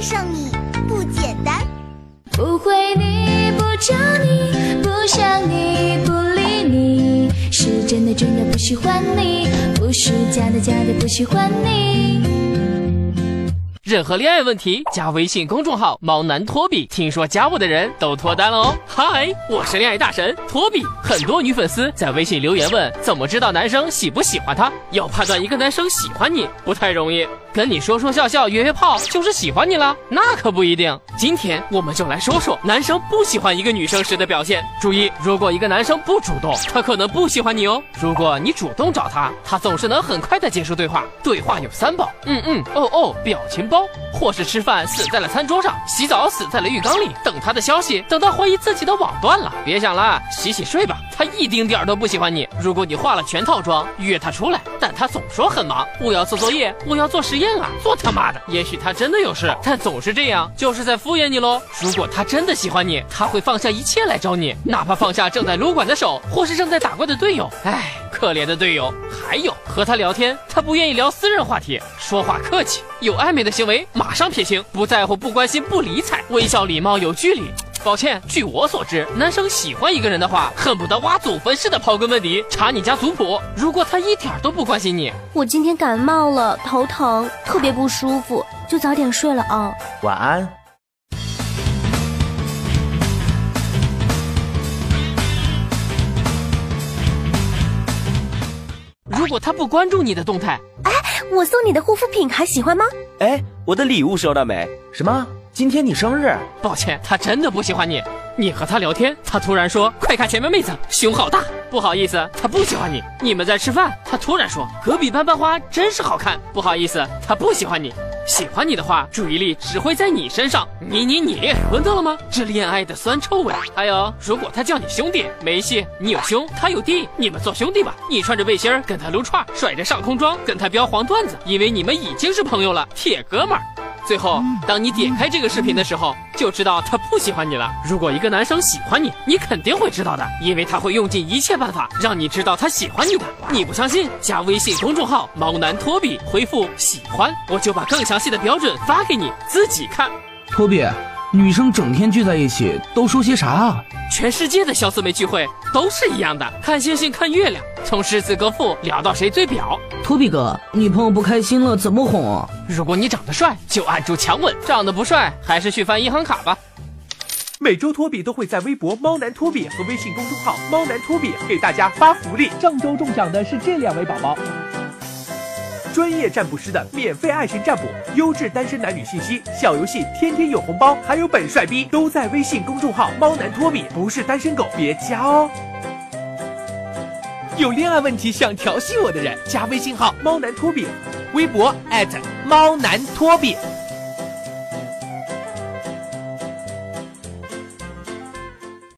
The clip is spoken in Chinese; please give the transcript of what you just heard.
爱上你不简单。不会你不找你，不想你不理你，是真的真的不喜欢你，不是假的假的不喜欢你。任何恋爱问题，加微信公众号“猫男托比”。听说加我的人都脱单了哦！嗨，我是恋爱大神托比。很多女粉丝在微信留言问，怎么知道男生喜不喜欢她？要判断一个男生喜欢你，不太容易。跟你说说笑笑、约约炮，就是喜欢你了？那可不一定。今天我们就来说说男生不喜欢一个女生时的表现。注意，如果一个男生不主动，他可能不喜欢你哦。如果你主动找他，他总是能很快的结束对话。对话有三宝：嗯嗯，哦哦，表情包。或是吃饭死在了餐桌上，洗澡死在了浴缸里，等他的消息，等到怀疑自己的网断了。别想了，洗洗睡吧。他一丁点儿都不喜欢你。如果你化了全套妆约他出来，但他总说很忙，我要做作业，我要做实验啊，做他妈的！也许他真的有事，但总是这样，就是在敷衍你喽。如果他真的喜欢你，他会放下一切来找你，哪怕放下正在撸管的手，或是正在打怪的队友。唉。可怜的队友，还有和他聊天，他不愿意聊私人话题，说话客气，有暧昧的行为马上撇清，不在乎、不关心、不理睬，微笑礼貌有距离。抱歉，据我所知，男生喜欢一个人的话，恨不得挖祖坟似的刨根问底，查你家族谱。如果他一点都不关心你，我今天感冒了，头疼，特别不舒服，就早点睡了啊，晚安。如果他不关注你的动态，哎，我送你的护肤品还喜欢吗？哎，我的礼物收到没？什么？今天你生日？抱歉，他真的不喜欢你。你和他聊天，他突然说：“快看前面妹子，胸好大。”不好意思，他不喜欢你。你们在吃饭，他突然说：“隔壁班班花真是好看。”不好意思，他不喜欢你。喜欢你的话，注意力只会在你身上。你你你，闻到了吗？这恋爱的酸臭味。还有，如果他叫你兄弟，没戏。你有兄，他有弟，你们做兄弟吧。你穿着背心跟他撸串，甩着上空装跟他飙黄段子，因为你们已经是朋友了，铁哥们儿。最后，当你点开这个视频的时候，就知道他不喜欢你了。如果一个男生喜欢你，你肯定会知道的，因为他会用尽一切办法让你知道他喜欢你的。你不相信？加微信公众号“猫男托比”，回复“喜欢”，我就把更详细的标准发给你自己看。托比。女生整天聚在一起都说些啥啊？全世界的小姊妹聚会都是一样的，看星星看月亮，从诗词歌赋聊到谁最表。托比哥，女朋友不开心了怎么哄？如果你长得帅，就按住强吻；长得不帅，还是去翻银行卡吧。每周托比都会在微博“猫男托比”和微信公众号“猫男托比”给大家发福利。上周中奖的是这两位宝宝。专业占卜师的免费爱情占卜，优质单身男女信息，小游戏天天有红包，还有本帅逼都在微信公众号“猫男托比”，不是单身狗别加哦。有恋爱问题想调戏我的人，加微信号“猫男托比”，微博猫男托比。